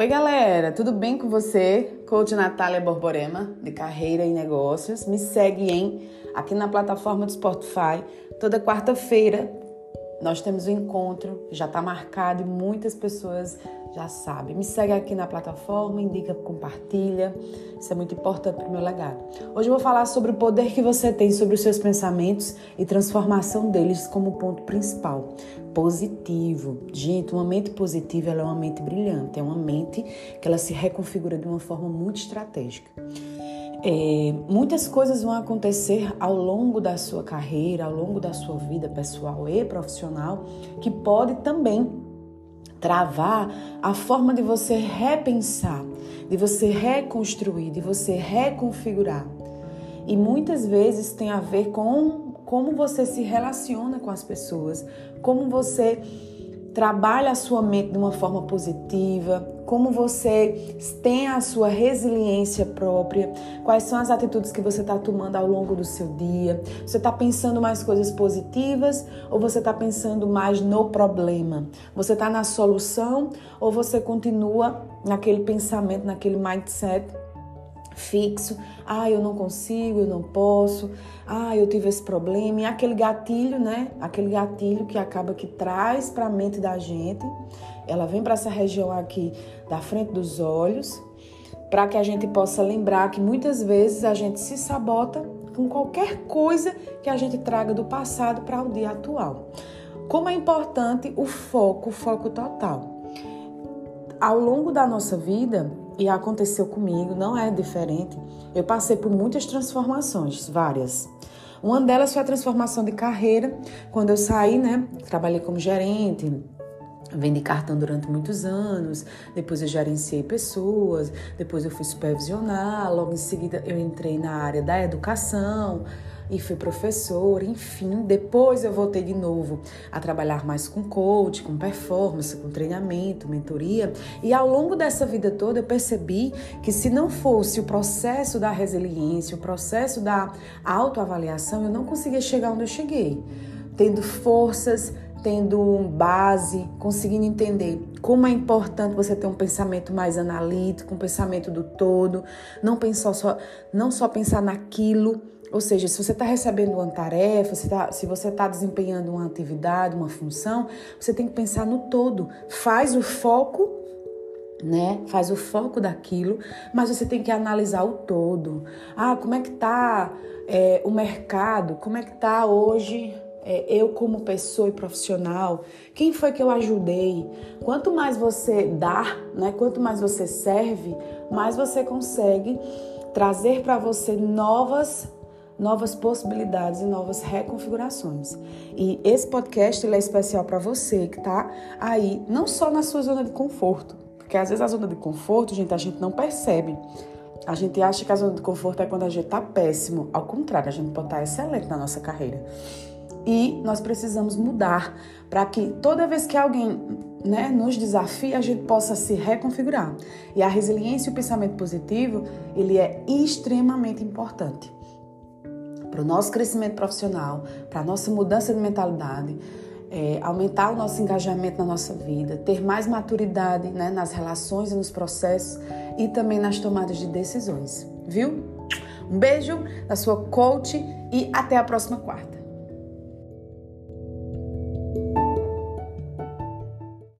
Oi, galera, tudo bem com você? Coach Natália Borborema, de Carreira e Negócios. Me segue em aqui na plataforma do Spotify. Toda quarta-feira nós temos um encontro, já está marcado e muitas pessoas já sabem. Me segue aqui na plataforma, indica, compartilha. Isso é muito importante para o meu legado. Hoje eu vou falar sobre o poder que você tem sobre os seus pensamentos e transformação deles como ponto principal. Positivo. Gente, uma mente positiva é uma mente brilhante, é uma mente que ela se reconfigura de uma forma muito estratégica. É, muitas coisas vão acontecer ao longo da sua carreira, ao longo da sua vida pessoal e profissional, que pode também travar a forma de você repensar, de você reconstruir, de você reconfigurar. E muitas vezes tem a ver com como você se relaciona com as pessoas, como você trabalha a sua mente de uma forma positiva, como você tem a sua resiliência própria, quais são as atitudes que você está tomando ao longo do seu dia. Você está pensando mais coisas positivas ou você está pensando mais no problema? Você está na solução ou você continua naquele pensamento, naquele mindset fixo. Ah, eu não consigo, eu não posso. Ah, eu tive esse problema. E aquele gatilho, né? Aquele gatilho que acaba que traz para a mente da gente. Ela vem para essa região aqui da frente dos olhos, para que a gente possa lembrar que muitas vezes a gente se sabota com qualquer coisa que a gente traga do passado para o dia atual. Como é importante o foco, o foco total. Ao longo da nossa vida, e aconteceu comigo, não é diferente. Eu passei por muitas transformações, várias. Uma delas foi a transformação de carreira, quando eu saí, né? Trabalhei como gerente, vendi cartão durante muitos anos, depois eu gerenciei pessoas, depois eu fui supervisionar, logo em seguida eu entrei na área da educação, e fui professora, enfim. Depois eu voltei de novo a trabalhar mais com coach, com performance, com treinamento, mentoria. E ao longo dessa vida toda eu percebi que se não fosse o processo da resiliência, o processo da autoavaliação, eu não conseguia chegar onde eu cheguei. Tendo forças, tendo base, conseguindo entender como é importante você ter um pensamento mais analítico, um pensamento do todo, não pensar só, não só pensar naquilo ou seja, se você está recebendo uma tarefa, se, tá, se você está desempenhando uma atividade, uma função, você tem que pensar no todo. Faz o foco, né? Faz o foco daquilo, mas você tem que analisar o todo. Ah, como é que está é, o mercado? Como é que está hoje é, eu como pessoa e profissional? Quem foi que eu ajudei? Quanto mais você dá, né? Quanto mais você serve, mais você consegue trazer para você novas novas possibilidades e novas reconfigurações. E esse podcast é especial para você que está aí, não só na sua zona de conforto, porque às vezes a zona de conforto, gente, a gente não percebe. A gente acha que a zona de conforto é quando a gente está péssimo. Ao contrário, a gente pode estar tá excelente na nossa carreira. E nós precisamos mudar para que toda vez que alguém né, nos desafia, a gente possa se reconfigurar. E a resiliência e o pensamento positivo, ele é extremamente importante para o nosso crescimento profissional, para a nossa mudança de mentalidade, é, aumentar o nosso engajamento na nossa vida, ter mais maturidade né, nas relações e nos processos e também nas tomadas de decisões, viu? Um beijo da sua coach e até a próxima quarta.